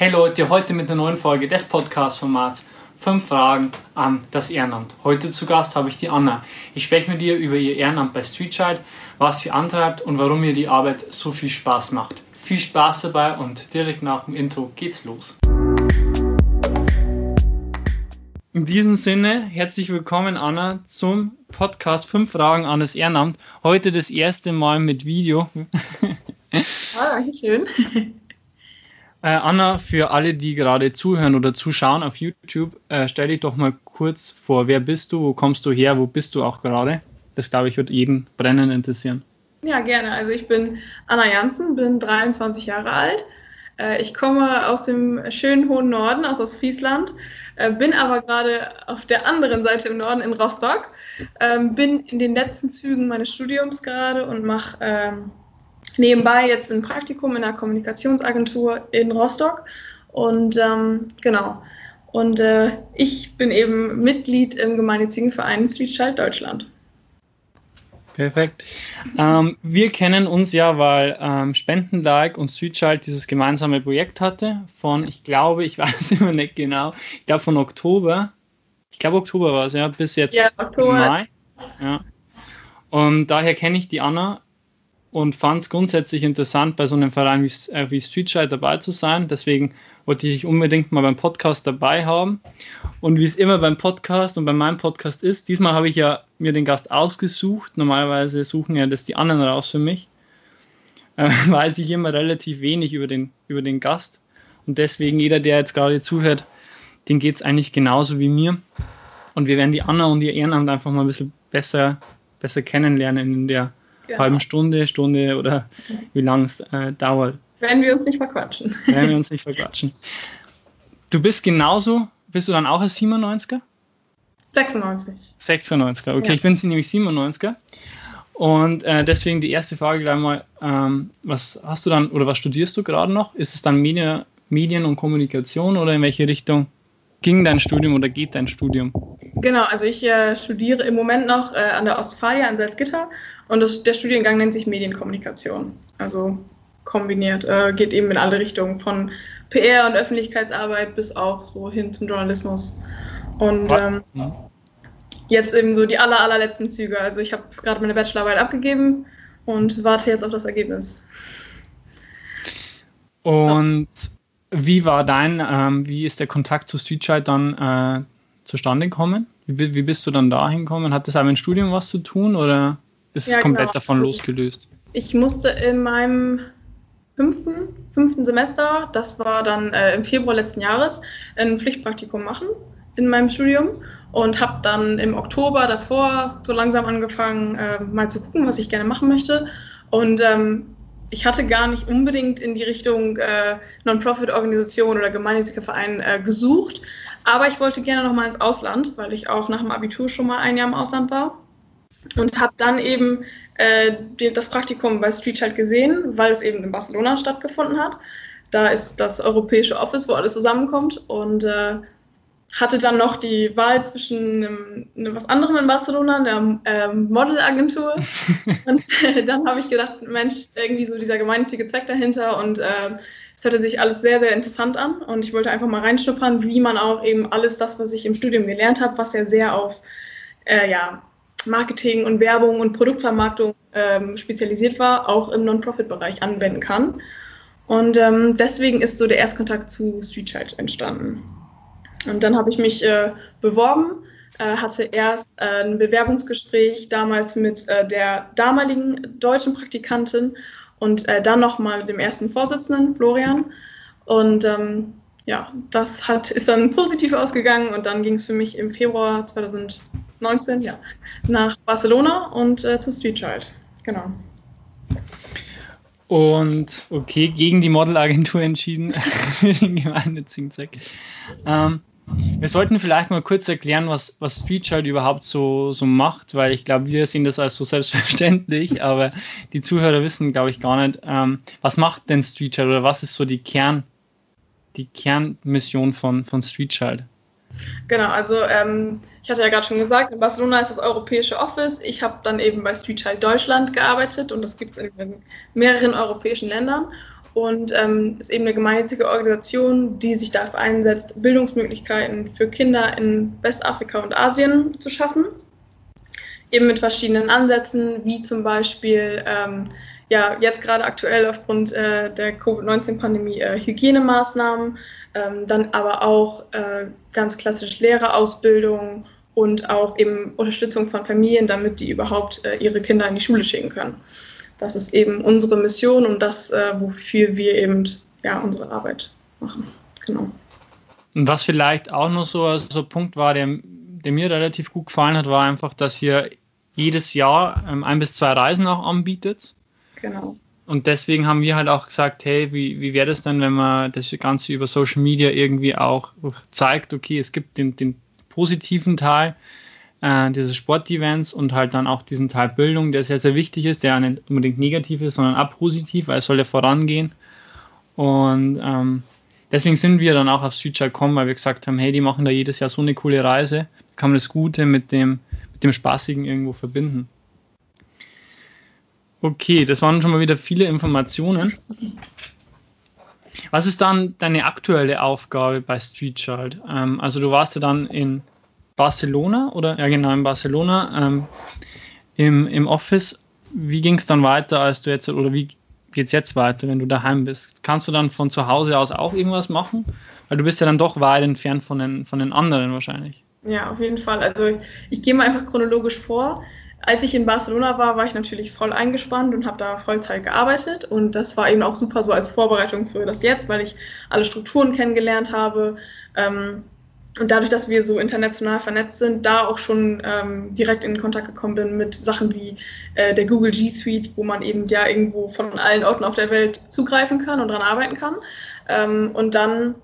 Hey Leute, heute mit der neuen Folge des Podcast-Formats 5 Fragen an das Ehrenamt. Heute zu Gast habe ich die Anna. Ich spreche mit ihr über ihr Ehrenamt bei Streetchild, was sie antreibt und warum ihr die Arbeit so viel Spaß macht. Viel Spaß dabei und direkt nach dem Intro geht's los. In diesem Sinne, herzlich willkommen Anna zum Podcast 5 Fragen an das Ehrenamt. Heute das erste Mal mit Video. Ah, schön. Äh, Anna, für alle, die gerade zuhören oder zuschauen auf YouTube, äh, stell dich doch mal kurz vor. Wer bist du? Wo kommst du her? Wo bist du auch gerade? Das, glaube ich, wird jeden brennend interessieren. Ja, gerne. Also ich bin Anna Janssen, bin 23 Jahre alt. Äh, ich komme aus dem schönen hohen Norden, aus Ostfriesland, äh, bin aber gerade auf der anderen Seite im Norden in Rostock, ähm, bin in den letzten Zügen meines Studiums gerade und mache ähm, nebenbei jetzt ein Praktikum in einer Kommunikationsagentur in Rostock. Und ähm, genau. Und äh, ich bin eben Mitglied im gemeinnützigen Verein Street Child Deutschland. Perfekt. Ähm, wir kennen uns ja, weil ähm, Spendenlike und Child dieses gemeinsame Projekt hatte von, ich glaube, ich weiß immer nicht genau, ich glaube von Oktober, ich glaube Oktober war es, ja, bis jetzt ja, Oktober. Mai. Ja. Und daher kenne ich die Anna und fand es grundsätzlich interessant, bei so einem Verein wie, äh, wie Streetchild dabei zu sein. Deswegen wollte ich unbedingt mal beim Podcast dabei haben. Und wie es immer beim Podcast und bei meinem Podcast ist, diesmal habe ich ja mir den Gast ausgesucht. Normalerweise suchen ja das die anderen raus für mich. Äh, weiß ich immer relativ wenig über den, über den Gast. Und deswegen, jeder, der jetzt gerade zuhört, den geht es eigentlich genauso wie mir. Und wir werden die Anna und ihr Ehrenamt einfach mal ein bisschen besser, besser kennenlernen in der genau. halben Stunde, Stunde oder wie lange es äh, dauert. Wenn wir uns nicht verquatschen. Wenn wir uns nicht verquatschen. Du bist genauso, bist du dann auch ein 97er? 96. 96er, okay, ja. ich bin nämlich 97er. Und äh, deswegen die erste Frage gleich mal, ähm, was hast du dann oder was studierst du gerade noch? Ist es dann Medien, Medien und Kommunikation oder in welche Richtung ging dein Studium oder geht dein Studium? Genau, also ich äh, studiere im Moment noch äh, an der Ostfalia in Salzgitter und das, der Studiengang nennt sich Medienkommunikation. Also kombiniert, äh, geht eben in alle Richtungen, von PR und Öffentlichkeitsarbeit bis auch so hin zum Journalismus. Und ähm, jetzt eben so die aller, allerletzten Züge. Also ich habe gerade meine Bachelorarbeit abgegeben und warte jetzt auf das Ergebnis. Und wie war dein, ähm, wie ist der Kontakt zu Streetchild dann äh, zustande gekommen? Wie, wie, bist du dann da hingekommen? Hat das auch mit dem Studium was zu tun oder ist ja, es komplett genau. davon losgelöst? Ich musste in meinem fünften, fünften Semester, das war dann äh, im Februar letzten Jahres, ein Pflichtpraktikum machen in meinem Studium und habe dann im Oktober davor so langsam angefangen, äh, mal zu gucken, was ich gerne machen möchte. Und ähm, ich hatte gar nicht unbedingt in die Richtung äh, Non-Profit-Organisation oder gemeinnütziger Verein äh, gesucht, aber ich wollte gerne noch mal ins Ausland, weil ich auch nach dem Abitur schon mal ein Jahr im Ausland war und habe dann eben äh, das Praktikum bei Street Child gesehen, weil es eben in Barcelona stattgefunden hat. Da ist das europäische Office, wo alles zusammenkommt und äh, hatte dann noch die Wahl zwischen einem, einem was anderem in Barcelona, einer ähm, Modelagentur. und äh, dann habe ich gedacht, Mensch, irgendwie so dieser gemeinnützige Zweck dahinter und äh, es hörte sich alles sehr, sehr interessant an und ich wollte einfach mal reinschnuppern, wie man auch eben alles das, was ich im Studium gelernt habe, was ja sehr auf äh, ja, Marketing und Werbung und Produktvermarktung ähm, spezialisiert war, auch im Non-Profit-Bereich anwenden kann. Und ähm, deswegen ist so der Erstkontakt zu Streetchild entstanden. Und dann habe ich mich äh, beworben, äh, hatte erst äh, ein Bewerbungsgespräch damals mit äh, der damaligen deutschen Praktikantin und äh, dann nochmal mit dem ersten Vorsitzenden, Florian. Und ähm, ja, das hat, ist dann positiv ausgegangen und dann ging es für mich im Februar 2019 ja, nach Barcelona und äh, zu Street Child. Genau. Und okay, gegen die Modelagentur entschieden für den gemeinnützigen Zweck. Ähm, wir sollten vielleicht mal kurz erklären, was, was Streetchild überhaupt so, so macht, weil ich glaube, wir sehen das als so selbstverständlich, aber die Zuhörer wissen, glaube ich, gar nicht, ähm, was macht denn Streetchild oder was ist so die Kern, die Kernmission von, von Streetchild? Genau, also ähm, ich hatte ja gerade schon gesagt, in Barcelona ist das europäische Office. Ich habe dann eben bei Streetchild Deutschland gearbeitet und das gibt es in mehreren europäischen Ländern. und ähm, ist eben eine gemeinnützige Organisation, die sich dafür einsetzt, Bildungsmöglichkeiten für Kinder in Westafrika und Asien zu schaffen. Eben mit verschiedenen Ansätzen, wie zum Beispiel ähm, ja, jetzt gerade aktuell aufgrund äh, der Covid-19-Pandemie äh, Hygienemaßnahmen, ähm, dann aber auch äh, ganz klassisch Lehrerausbildung und auch eben Unterstützung von Familien, damit die überhaupt äh, ihre Kinder in die Schule schicken können. Das ist eben unsere Mission und das, äh, wofür wir eben ja, unsere Arbeit machen. Genau. Und was vielleicht auch noch so ein so Punkt war, der, der mir relativ gut gefallen hat, war einfach, dass ihr jedes Jahr ähm, ein bis zwei Reisen auch anbietet. Genau. Und deswegen haben wir halt auch gesagt, hey, wie, wie wäre das denn, wenn man das Ganze über Social Media irgendwie auch zeigt, okay, es gibt den, den positiven Teil äh, dieses Sportevents und halt dann auch diesen Teil Bildung, der sehr, sehr wichtig ist, der nicht unbedingt negativ ist, sondern auch positiv, weil es soll ja vorangehen. Und ähm, deswegen sind wir dann auch auf Streetchild gekommen, weil wir gesagt haben, hey, die machen da jedes Jahr so eine coole Reise, kann man das Gute mit dem, mit dem Spaßigen irgendwo verbinden. Okay, das waren schon mal wieder viele Informationen. Was ist dann deine aktuelle Aufgabe bei Street Child? Ähm, also du warst ja dann in Barcelona oder ja genau in Barcelona ähm, im, im Office. Wie ging es dann weiter, als du jetzt oder wie geht es jetzt weiter, wenn du daheim bist? Kannst du dann von zu Hause aus auch irgendwas machen? Weil du bist ja dann doch weit entfernt von den, von den anderen wahrscheinlich. Ja, auf jeden Fall. Also ich, ich gehe mal einfach chronologisch vor. Als ich in Barcelona war, war ich natürlich voll eingespannt und habe da Vollzeit gearbeitet. Und das war eben auch super so als Vorbereitung für das Jetzt, weil ich alle Strukturen kennengelernt habe. Ähm, und dadurch, dass wir so international vernetzt sind, da auch schon ähm, direkt in Kontakt gekommen bin mit Sachen wie äh, der Google G Suite, wo man eben ja irgendwo von allen Orten auf der Welt zugreifen kann und dran arbeiten kann. Ähm, und dann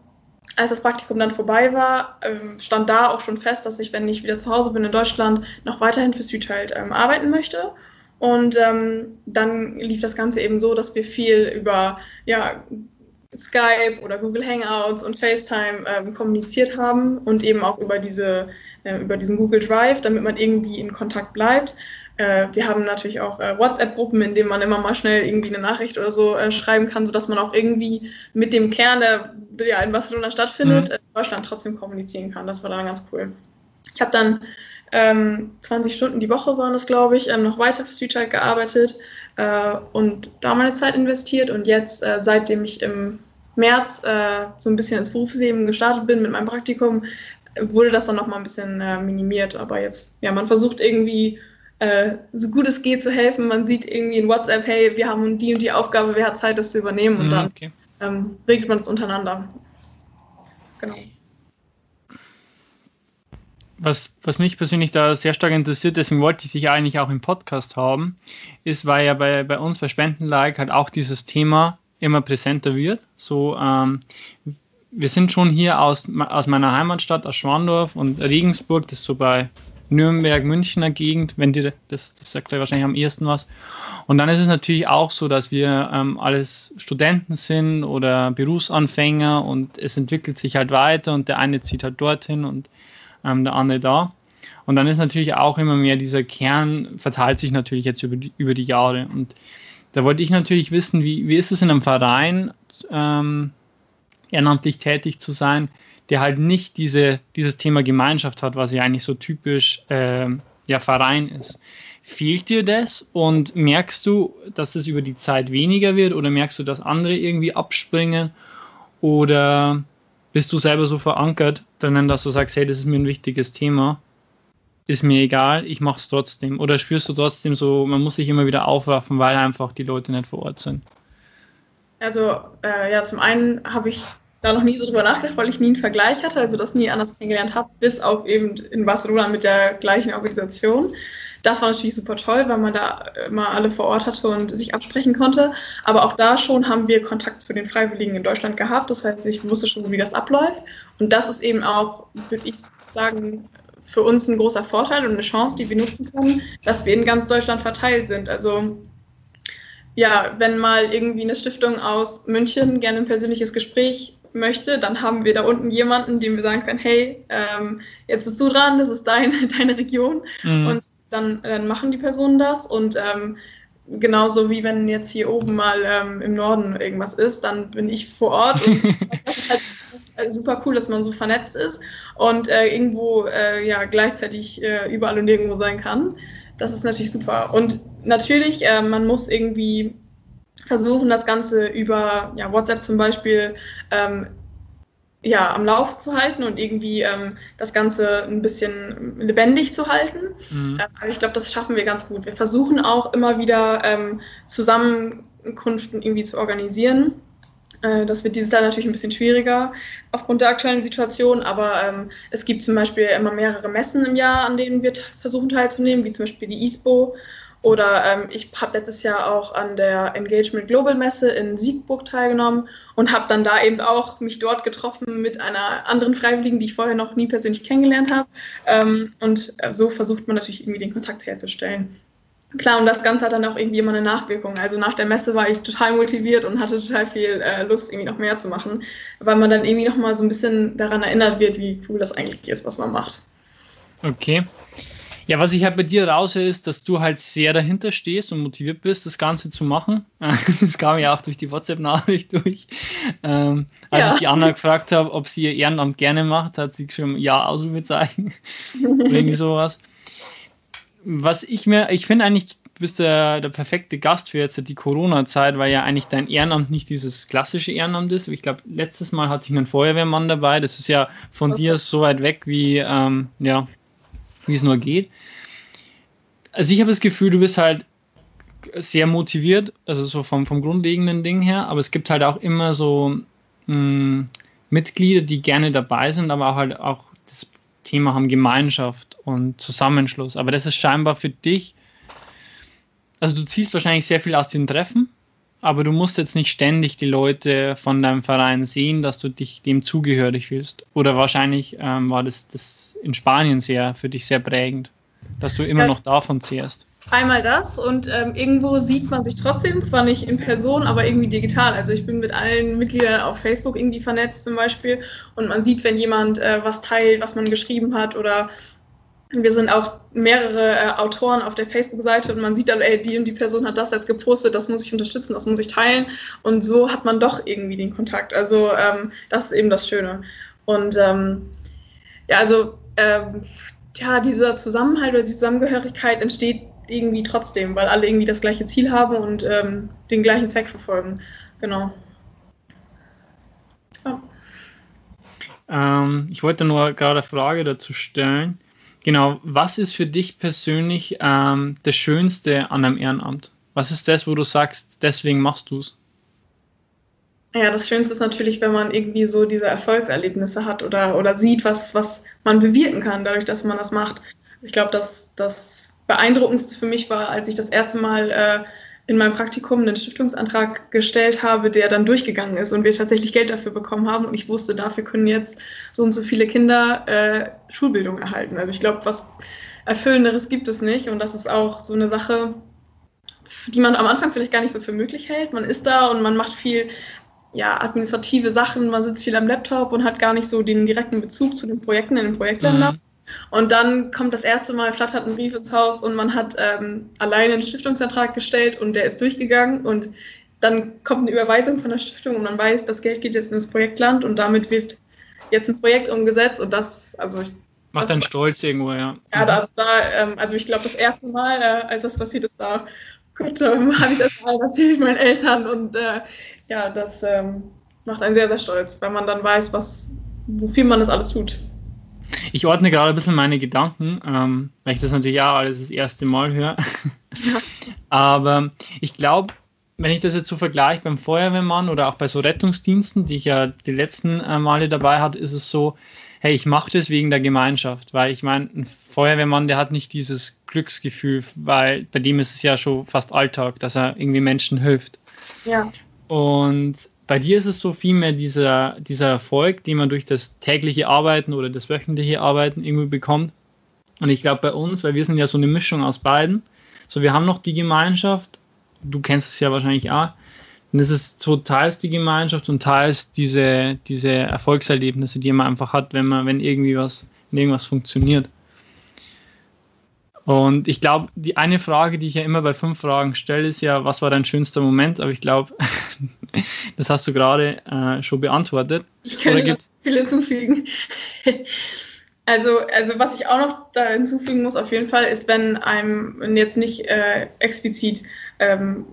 als das Praktikum dann vorbei war, ähm, stand da auch schon fest, dass ich, wenn ich wieder zu Hause bin in Deutschland, noch weiterhin für Südhalt ähm, arbeiten möchte. Und ähm, dann lief das Ganze eben so, dass wir viel über ja, Skype oder Google Hangouts und FaceTime ähm, kommuniziert haben und eben auch über, diese, äh, über diesen Google Drive, damit man irgendwie in Kontakt bleibt. Äh, wir haben natürlich auch äh, WhatsApp-Gruppen, in denen man immer mal schnell irgendwie eine Nachricht oder so äh, schreiben kann, sodass man auch irgendwie mit dem Kern, der ja in Barcelona stattfindet, mhm. in Deutschland trotzdem kommunizieren kann. Das war dann ganz cool. Ich habe dann ähm, 20 Stunden die Woche waren das, glaube ich, ähm, noch weiter für Streetchild gearbeitet äh, und da meine Zeit investiert. Und jetzt, äh, seitdem ich im März äh, so ein bisschen ins Berufsleben gestartet bin mit meinem Praktikum, wurde das dann nochmal ein bisschen minimiert. Aber jetzt, ja, man versucht irgendwie äh, so gut es geht zu helfen. Man sieht irgendwie in WhatsApp, hey, wir haben die und die Aufgabe, wer hat Zeit, das zu übernehmen und mhm, dann okay. ähm, regelt man es untereinander. Genau. Was, was mich persönlich da sehr stark interessiert, deswegen wollte ich dich eigentlich auch im Podcast haben, ist, weil ja bei, bei uns bei Spendenlike halt auch dieses Thema immer präsenter wird. So, ähm, wir sind schon hier aus, aus meiner Heimatstadt, aus Schwandorf und Regensburg, das ist so bei Nürnberg, Münchner Gegend, wenn dir das, das sagt wahrscheinlich am ehesten was. Und dann ist es natürlich auch so, dass wir ähm, alles Studenten sind oder Berufsanfänger und es entwickelt sich halt weiter und der eine zieht halt dorthin und ähm, der andere da. Und dann ist natürlich auch immer mehr dieser Kern verteilt sich natürlich jetzt über die, über die Jahre. Und da wollte ich natürlich wissen, wie, wie ist es in einem Verein, ähm, ehrenamtlich tätig zu sein? Der halt nicht diese, dieses Thema Gemeinschaft hat, was ja eigentlich so typisch äh, ja, Verein ist. Fehlt dir das? Und merkst du, dass das über die Zeit weniger wird? Oder merkst du, dass andere irgendwie abspringen? Oder bist du selber so verankert dass du sagst, hey, das ist mir ein wichtiges Thema, ist mir egal, ich mache es trotzdem. Oder spürst du trotzdem so, man muss sich immer wieder aufwaffen, weil einfach die Leute nicht vor Ort sind? Also äh, ja, zum einen habe ich da noch nie so drüber nachgedacht, weil ich nie einen Vergleich hatte, also das nie anders kennengelernt habe, bis auf eben in Barcelona mit der gleichen Organisation. Das war natürlich super toll, weil man da immer alle vor Ort hatte und sich absprechen konnte. Aber auch da schon haben wir Kontakt zu den Freiwilligen in Deutschland gehabt. Das heißt, ich wusste schon, wie das abläuft. Und das ist eben auch, würde ich sagen, für uns ein großer Vorteil und eine Chance, die wir nutzen können, dass wir in ganz Deutschland verteilt sind. Also ja, wenn mal irgendwie eine Stiftung aus München gerne ein persönliches Gespräch möchte, dann haben wir da unten jemanden, dem wir sagen können, hey, ähm, jetzt bist du dran, das ist dein, deine Region. Mhm. Und dann, dann machen die Personen das. Und ähm, genauso wie wenn jetzt hier oben mal ähm, im Norden irgendwas ist, dann bin ich vor Ort. Und das ist halt super cool, dass man so vernetzt ist und äh, irgendwo äh, ja gleichzeitig äh, überall und nirgendwo sein kann. Das ist natürlich super. Und natürlich, äh, man muss irgendwie versuchen, das Ganze über ja, WhatsApp zum Beispiel ähm, ja, am Laufe zu halten und irgendwie ähm, das Ganze ein bisschen lebendig zu halten. Mhm. Äh, ich glaube, das schaffen wir ganz gut. Wir versuchen auch immer wieder ähm, Zusammenkünften irgendwie zu organisieren. Äh, das wird dieses Jahr natürlich ein bisschen schwieriger aufgrund der aktuellen Situation, aber ähm, es gibt zum Beispiel immer mehrere Messen im Jahr, an denen wir versuchen teilzunehmen, wie zum Beispiel die ISPO oder ähm, ich habe letztes Jahr auch an der Engagement Global Messe in Siegburg teilgenommen und habe dann da eben auch mich dort getroffen mit einer anderen Freiwilligen, die ich vorher noch nie persönlich kennengelernt habe. Ähm, und äh, so versucht man natürlich irgendwie den Kontakt herzustellen. Klar, und das Ganze hat dann auch irgendwie immer eine Nachwirkung. Also nach der Messe war ich total motiviert und hatte total viel äh, Lust, irgendwie noch mehr zu machen, weil man dann irgendwie nochmal so ein bisschen daran erinnert wird, wie cool das eigentlich ist, was man macht. Okay. Ja, was ich halt bei dir raushöre, ist, dass du halt sehr dahinter stehst und motiviert bist, das Ganze zu machen. Das kam ja auch durch die WhatsApp-Nachricht durch. Ähm, als ja. ich die Anna gefragt habe, ob sie ihr Ehrenamt gerne macht, hat sie geschrieben, ja, Ausrufezeichen. oder irgendwie sowas. Was ich mir, ich finde eigentlich, du bist der, der perfekte Gast für jetzt die Corona-Zeit, weil ja eigentlich dein Ehrenamt nicht dieses klassische Ehrenamt ist. Ich glaube, letztes Mal hatte ich einen Feuerwehrmann dabei. Das ist ja von Was dir so weit weg wie, ähm, ja, wie es nur geht. Also ich habe das Gefühl, du bist halt sehr motiviert, also so vom, vom grundlegenden Ding her, aber es gibt halt auch immer so mh, hm, Mitglieder, die gerne dabei sind, aber auch halt auch das Thema haben Gemeinschaft und Zusammenschluss. Aber das ist scheinbar für dich, also du ziehst wahrscheinlich sehr viel aus den Treffen, aber du musst jetzt nicht ständig die Leute von deinem Verein sehen, dass du dich dem zugehörig fühlst. Oder wahrscheinlich ähm, war das, das in Spanien sehr für dich sehr prägend, dass du immer ja. noch davon zehrst. Einmal das und ähm, irgendwo sieht man sich trotzdem, zwar nicht in Person, aber irgendwie digital. Also ich bin mit allen Mitgliedern auf Facebook irgendwie vernetzt zum Beispiel und man sieht, wenn jemand äh, was teilt, was man geschrieben hat oder wir sind auch mehrere äh, Autoren auf der Facebook-Seite und man sieht dann, ey, die und die Person hat das jetzt gepostet, das muss ich unterstützen, das muss ich teilen. Und so hat man doch irgendwie den Kontakt. Also ähm, das ist eben das Schöne. Und ähm, ja, also ähm, ja, dieser Zusammenhalt oder die Zusammengehörigkeit entsteht irgendwie trotzdem, weil alle irgendwie das gleiche Ziel haben und ähm, den gleichen Zweck verfolgen. Genau. Ja. Ähm, ich wollte nur gerade eine Frage dazu stellen. Genau, was ist für dich persönlich ähm, das Schönste an einem Ehrenamt? Was ist das, wo du sagst, deswegen machst du es? Ja, das Schönste ist natürlich, wenn man irgendwie so diese Erfolgserlebnisse hat oder, oder sieht, was, was man bewirken kann, dadurch, dass man das macht. Ich glaube, dass das Beeindruckendste für mich war, als ich das erste Mal äh, in meinem Praktikum einen Stiftungsantrag gestellt habe, der dann durchgegangen ist und wir tatsächlich Geld dafür bekommen haben. Und ich wusste, dafür können jetzt so und so viele Kinder äh, Schulbildung erhalten. Also ich glaube, was Erfüllenderes gibt es nicht. Und das ist auch so eine Sache, die man am Anfang vielleicht gar nicht so für möglich hält. Man ist da und man macht viel ja, administrative Sachen, man sitzt viel am Laptop und hat gar nicht so den direkten Bezug zu den Projekten in den Projektländern. Mhm. Und dann kommt das erste Mal, flattert ein Brief ins Haus und man hat ähm, alleine einen Stiftungsantrag gestellt und der ist durchgegangen und dann kommt eine Überweisung von der Stiftung und man weiß, das Geld geht jetzt ins Projektland und damit wird jetzt ein Projekt umgesetzt und das, also ich Macht dann stolz irgendwo, ja. Ja, also da, ähm, also ich glaube, das erste Mal, äh, als das passiert ist, da Gott, ähm, habe ich es erstmal erzählt meinen Eltern und äh, ja, das ähm, macht einen sehr, sehr stolz, wenn man dann weiß, was, wofür man das alles tut. Ich ordne gerade ein bisschen meine Gedanken, ähm, weil ich das natürlich auch alles das erste Mal höre. Ja. Aber ich glaube, wenn ich das jetzt so vergleiche beim Feuerwehrmann oder auch bei so Rettungsdiensten, die ich ja die letzten äh, Male dabei hatte, ist es so, hey, ich mache das wegen der Gemeinschaft, weil ich meine, ein Feuerwehrmann, der hat nicht dieses Glücksgefühl, weil bei dem ist es ja schon fast Alltag, dass er irgendwie Menschen hilft. Ja. Und bei dir ist es so vielmehr dieser, dieser Erfolg, den man durch das tägliche Arbeiten oder das wöchentliche Arbeiten irgendwie bekommt. Und ich glaube bei uns, weil wir sind ja so eine Mischung aus beiden, so wir haben noch die Gemeinschaft, du kennst es ja wahrscheinlich auch, es ist so teils die Gemeinschaft und teils diese, diese Erfolgserlebnisse, die man einfach hat, wenn man, wenn irgendwie was, wenn irgendwas funktioniert. Und ich glaube, die eine Frage, die ich ja immer bei fünf Fragen stelle, ist ja, was war dein schönster Moment? Aber ich glaube, das hast du gerade äh, schon beantwortet. Ich könnte noch viel hinzufügen. also, also, was ich auch noch da hinzufügen muss, auf jeden Fall, ist, wenn einem jetzt nicht äh, explizit ähm,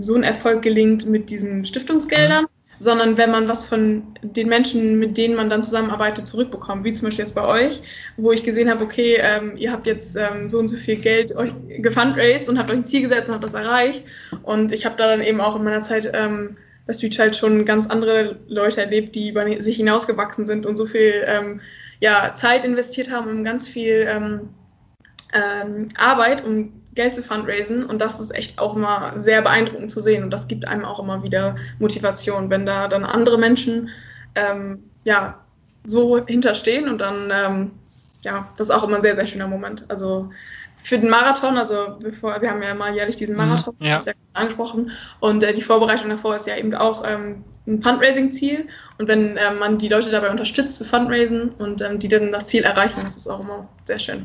so ein Erfolg gelingt mit diesen Stiftungsgeldern, mhm sondern wenn man was von den Menschen, mit denen man dann zusammenarbeitet, zurückbekommt, wie zum Beispiel jetzt bei euch, wo ich gesehen habe, okay, ähm, ihr habt jetzt ähm, so und so viel Geld euch gefundraised und habt euch ein Ziel gesetzt und habt das erreicht. Und ich habe da dann eben auch in meiner Zeit ähm, bei Street Child schon ganz andere Leute erlebt, die über sich hinausgewachsen sind und so viel ähm, ja, Zeit investiert haben und ganz viel ähm, ähm, Arbeit, um Geld zu fundraisen und das ist echt auch immer sehr beeindruckend zu sehen und das gibt einem auch immer wieder Motivation, wenn da dann andere Menschen ähm, ja so hinterstehen und dann ähm, ja, das ist auch immer ein sehr, sehr schöner Moment. Also für den Marathon, also bevor, wir haben ja mal jährlich diesen mhm, Marathon, ja. das ja angesprochen, und äh, die Vorbereitung davor ist ja eben auch ähm, ein Fundraising-Ziel. Und wenn äh, man die Leute dabei unterstützt zu fundraisen und ähm, die dann das Ziel erreichen, das ist auch immer sehr schön.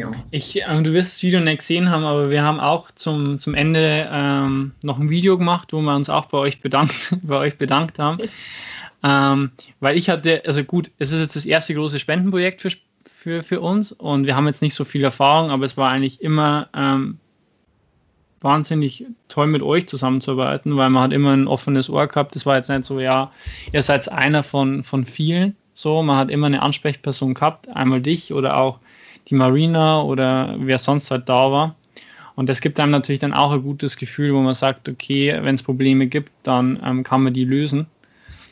Ja. Ich, äh, du wirst das Video nicht gesehen haben, aber wir haben auch zum, zum Ende ähm, noch ein Video gemacht, wo wir uns auch bei euch bedankt, bei euch bedankt haben. ähm, weil ich hatte, also gut, es ist jetzt das erste große Spendenprojekt für, für, für uns und wir haben jetzt nicht so viel Erfahrung, aber es war eigentlich immer ähm, wahnsinnig toll mit euch zusammenzuarbeiten, weil man hat immer ein offenes Ohr gehabt. Das war jetzt nicht so, ja, ihr seid einer von, von vielen. So, man hat immer eine Ansprechperson gehabt, einmal dich oder auch die Marina oder wer sonst halt da war. Und das gibt einem natürlich dann auch ein gutes Gefühl, wo man sagt, okay, wenn es Probleme gibt, dann ähm, kann man die lösen.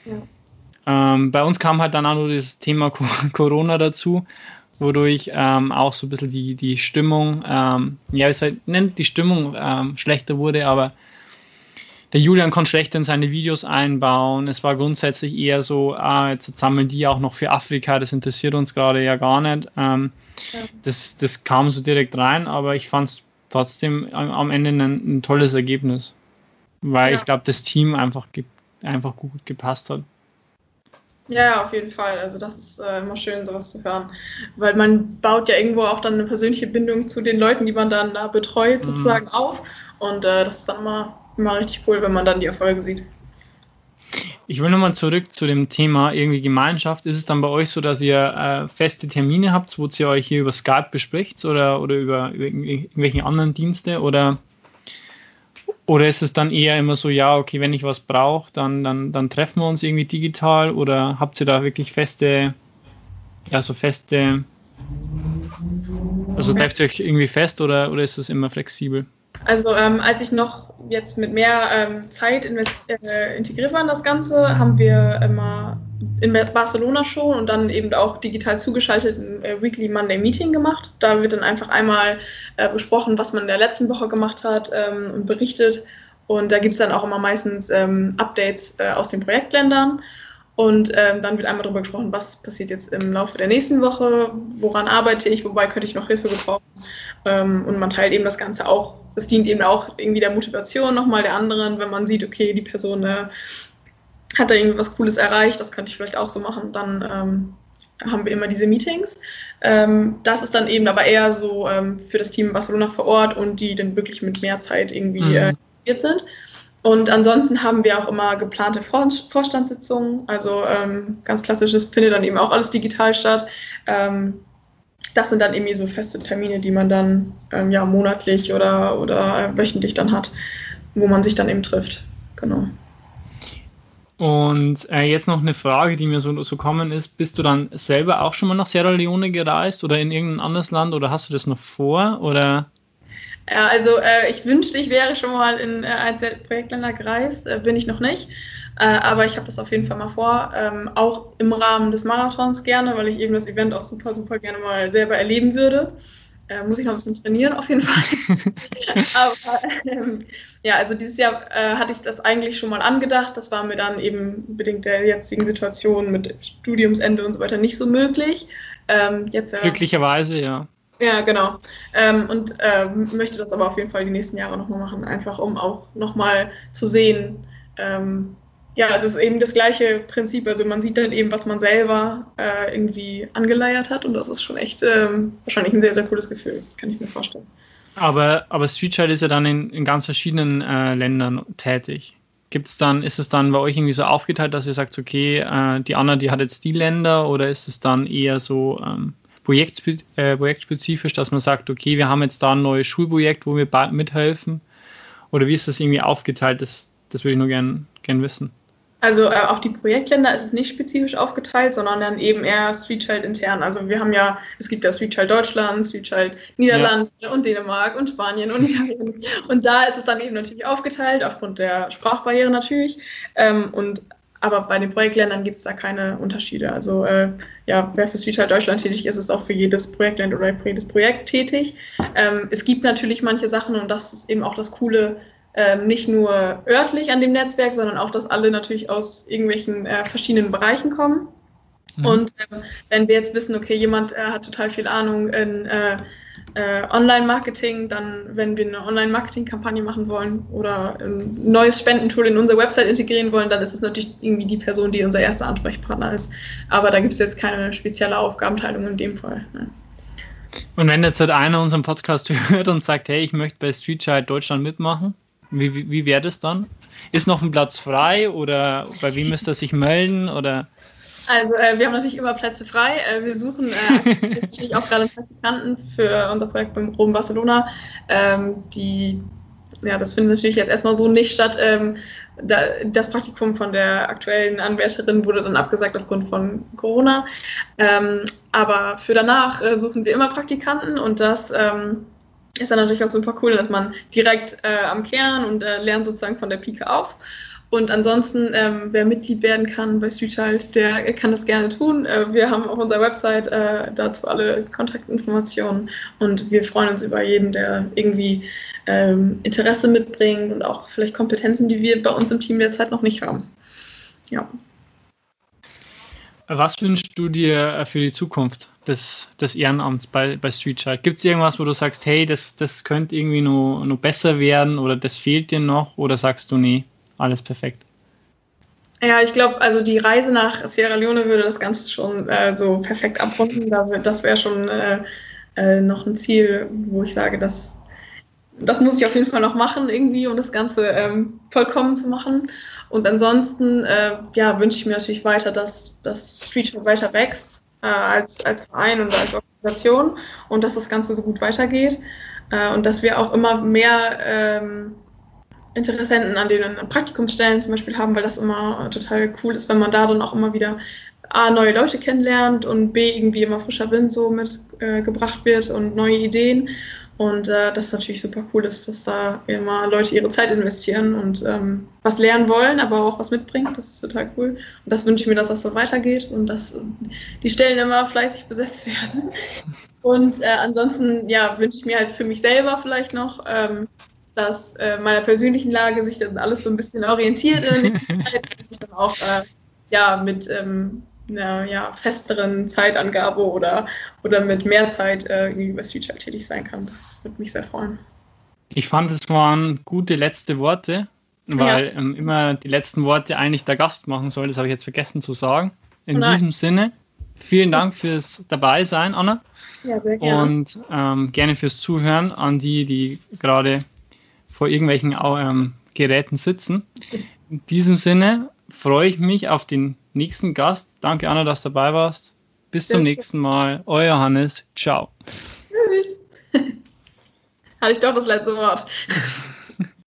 Ja. Ähm, bei uns kam halt dann auch nur das Thema Corona dazu, wodurch ähm, auch so ein bisschen die, die Stimmung, ähm, ja, ich halt, nennt die Stimmung ähm, schlechter wurde, aber der Julian konnte schlechter in seine Videos einbauen. Es war grundsätzlich eher so, ah, jetzt sammeln die auch noch für Afrika, das interessiert uns gerade ja gar nicht. Ähm, ja. das, das kam so direkt rein, aber ich fand es trotzdem am Ende ein, ein tolles Ergebnis, weil ja. ich glaube, das Team einfach, einfach gut gepasst hat. Ja, auf jeden Fall. Also das ist äh, immer schön, sowas zu hören. Weil man baut ja irgendwo auch dann eine persönliche Bindung zu den Leuten, die man dann da betreut, mhm. sozusagen mhm. auf. Und äh, das ist dann immer immer richtig cool, wenn man dann die Erfolge sieht. Ich will nochmal zurück zu dem Thema irgendwie Gemeinschaft. Ist es dann bei euch so, dass ihr äh, feste Termine habt, wo ihr euch hier über Skype bespricht oder, oder über, über irgendwelche anderen Dienste? Oder, oder ist es dann eher immer so, ja, okay, wenn ich was brauche, dann, dann, dann treffen wir uns irgendwie digital? Oder habt ihr da wirklich feste, ja, so feste, also trefft ihr euch irgendwie fest oder, oder ist es immer flexibel? Also ähm, als ich noch jetzt mit mehr ähm, Zeit äh, integriert war in das Ganze, haben wir immer in Barcelona schon und dann eben auch digital zugeschaltet ein äh, Weekly Monday Meeting gemacht. Da wird dann einfach einmal äh, besprochen, was man in der letzten Woche gemacht hat ähm, und berichtet. Und da gibt es dann auch immer meistens ähm, Updates äh, aus den Projektländern. Und ähm, dann wird einmal darüber gesprochen, was passiert jetzt im Laufe der nächsten Woche, woran arbeite ich, wobei könnte ich noch Hilfe gebrauchen. Ähm, und man teilt eben das Ganze auch das dient eben auch irgendwie der Motivation nochmal der anderen, wenn man sieht, okay, die Person äh, hat da irgendwie was Cooles erreicht, das könnte ich vielleicht auch so machen, dann ähm, haben wir immer diese Meetings. Ähm, das ist dann eben aber eher so ähm, für das Team Barcelona vor Ort und die dann wirklich mit mehr Zeit irgendwie mhm. äh, sind. Und ansonsten haben wir auch immer geplante Vor Vorstandssitzungen. Also ähm, ganz klassisches findet dann eben auch alles digital statt. Ähm, das sind dann irgendwie so feste Termine, die man dann ähm, ja monatlich oder, oder wöchentlich dann hat, wo man sich dann eben trifft. Genau. Und äh, jetzt noch eine Frage, die mir so, so kommen ist: Bist du dann selber auch schon mal nach Sierra Leone gereist oder in irgendein anderes Land oder hast du das noch vor? Oder? Ja, also äh, ich wünschte, ich wäre schon mal in äh, der Projektländer gereist, äh, bin ich noch nicht. Äh, aber ich habe das auf jeden Fall mal vor, ähm, auch im Rahmen des Marathons gerne, weil ich eben das Event auch super, super gerne mal selber erleben würde. Äh, muss ich noch ein bisschen trainieren, auf jeden Fall. aber ähm, ja, also dieses Jahr äh, hatte ich das eigentlich schon mal angedacht. Das war mir dann eben bedingt der jetzigen Situation mit Studiumsende und so weiter nicht so möglich. Ähm, jetzt, äh, Glücklicherweise, ja. Ja, genau. Ähm, und äh, möchte das aber auf jeden Fall die nächsten Jahre nochmal machen, einfach um auch nochmal zu sehen, ähm, ja, es ist eben das gleiche Prinzip. Also man sieht dann eben, was man selber äh, irgendwie angeleiert hat und das ist schon echt ähm, wahrscheinlich ein sehr, sehr cooles Gefühl, kann ich mir vorstellen. Aber, aber Street ist ja dann in, in ganz verschiedenen äh, Ländern tätig. Gibt's dann, ist es dann bei euch irgendwie so aufgeteilt, dass ihr sagt, okay, äh, die Anna, die hat jetzt die Länder oder ist es dann eher so ähm, projektspe äh, projektspezifisch, dass man sagt, okay, wir haben jetzt da ein neues Schulprojekt, wo wir mithelfen? Oder wie ist das irgendwie aufgeteilt? Das, das würde ich nur gerne gern wissen. Also äh, auf die Projektländer ist es nicht spezifisch aufgeteilt, sondern dann eben eher Street Child intern. Also wir haben ja, es gibt ja Street Child Deutschland, Street Child Niederlande ja. und Dänemark und Spanien und Italien. Und da ist es dann eben natürlich aufgeteilt, aufgrund der Sprachbarriere natürlich. Ähm, und aber bei den Projektländern gibt es da keine Unterschiede. Also äh, ja, wer für Street Child Deutschland tätig ist, ist auch für jedes Projektland oder für jedes Projekt tätig. Ähm, es gibt natürlich manche Sachen und das ist eben auch das Coole ähm, nicht nur örtlich an dem Netzwerk, sondern auch, dass alle natürlich aus irgendwelchen äh, verschiedenen Bereichen kommen. Mhm. Und ähm, wenn wir jetzt wissen, okay, jemand äh, hat total viel Ahnung in äh, äh Online-Marketing, dann, wenn wir eine Online-Marketing-Kampagne machen wollen oder ein neues Spendentool in unsere Website integrieren wollen, dann ist es natürlich irgendwie die Person, die unser erster Ansprechpartner ist. Aber da gibt es jetzt keine spezielle Aufgabenteilung in dem Fall. Ne? Und wenn jetzt halt einer unseren Podcast hört und sagt, hey, ich möchte bei Street Child Deutschland mitmachen, wie, wie, wie wäre das dann? Ist noch ein Platz frei oder bei wem müsste er sich melden? Oder? Also äh, wir haben natürlich immer Plätze frei. Äh, wir suchen äh, natürlich auch gerade Praktikanten für unser Projekt beim Rom Barcelona. Ähm, die, ja, das findet natürlich jetzt erstmal so nicht statt. Ähm, da, das Praktikum von der aktuellen Anwärterin wurde dann abgesagt aufgrund von Corona. Ähm, aber für danach äh, suchen wir immer Praktikanten und das ähm, ist dann natürlich auch super cool, dass man direkt äh, am Kern und äh, lernt sozusagen von der Pike auf. Und ansonsten, ähm, wer Mitglied werden kann bei Streetchild, der kann das gerne tun. Äh, wir haben auf unserer Website äh, dazu alle Kontaktinformationen und wir freuen uns über jeden, der irgendwie ähm, Interesse mitbringt und auch vielleicht Kompetenzen, die wir bei uns im Team derzeit noch nicht haben. Ja. Was wünschst du dir äh, für die Zukunft des, des Ehrenamts bei, bei Street? Gibt es irgendwas, wo du sagst, hey, das, das könnte irgendwie nur, nur besser werden oder das fehlt dir noch? Oder sagst du, nee, alles perfekt? Ja, ich glaube, also die Reise nach Sierra Leone würde das Ganze schon äh, so perfekt abrunden. Das wäre schon äh, äh, noch ein Ziel, wo ich sage, das, das muss ich auf jeden Fall noch machen, irgendwie, um das Ganze ähm, vollkommen zu machen. Und ansonsten äh, ja, wünsche ich mir natürlich weiter, dass das Street weiter wächst äh, als, als Verein und als Organisation und dass das Ganze so gut weitergeht äh, und dass wir auch immer mehr ähm, Interessenten an den Praktikumsstellen zum Beispiel haben, weil das immer total cool ist, wenn man da dann auch immer wieder A, neue Leute kennenlernt und B, irgendwie immer frischer Wind so mitgebracht äh, wird und neue Ideen. Und äh, das natürlich super cool ist, dass da immer Leute ihre Zeit investieren und ähm, was lernen wollen, aber auch was mitbringen. Das ist total cool. Und das wünsche ich mir, dass das so weitergeht und dass äh, die Stellen immer fleißig besetzt werden. Und äh, ansonsten, ja, wünsche ich mir halt für mich selber vielleicht noch, ähm, dass äh, meiner persönlichen Lage sich dann alles so ein bisschen orientiert in der nächsten Zeit, dass ich dann auch äh, ja, mit ähm, einer ja, festeren Zeitangabe oder, oder mit mehr Zeit äh, über Street Child tätig sein kann. Das würde mich sehr freuen. Ich fand, es waren gute letzte Worte, weil ja. ähm, immer die letzten Worte eigentlich der Gast machen soll. Das habe ich jetzt vergessen zu sagen. In oh diesem Sinne, vielen Dank fürs Dabeisein, Anna. Ja, sehr gerne. Und ähm, gerne fürs Zuhören an die, die gerade vor irgendwelchen ähm, Geräten sitzen. In diesem Sinne freue ich mich auf den nächsten Gast. Danke, Anna, dass du dabei warst. Bis zum nächsten Mal. Euer Hannes. Ciao. Tschüss. Hatte ich doch das letzte Wort.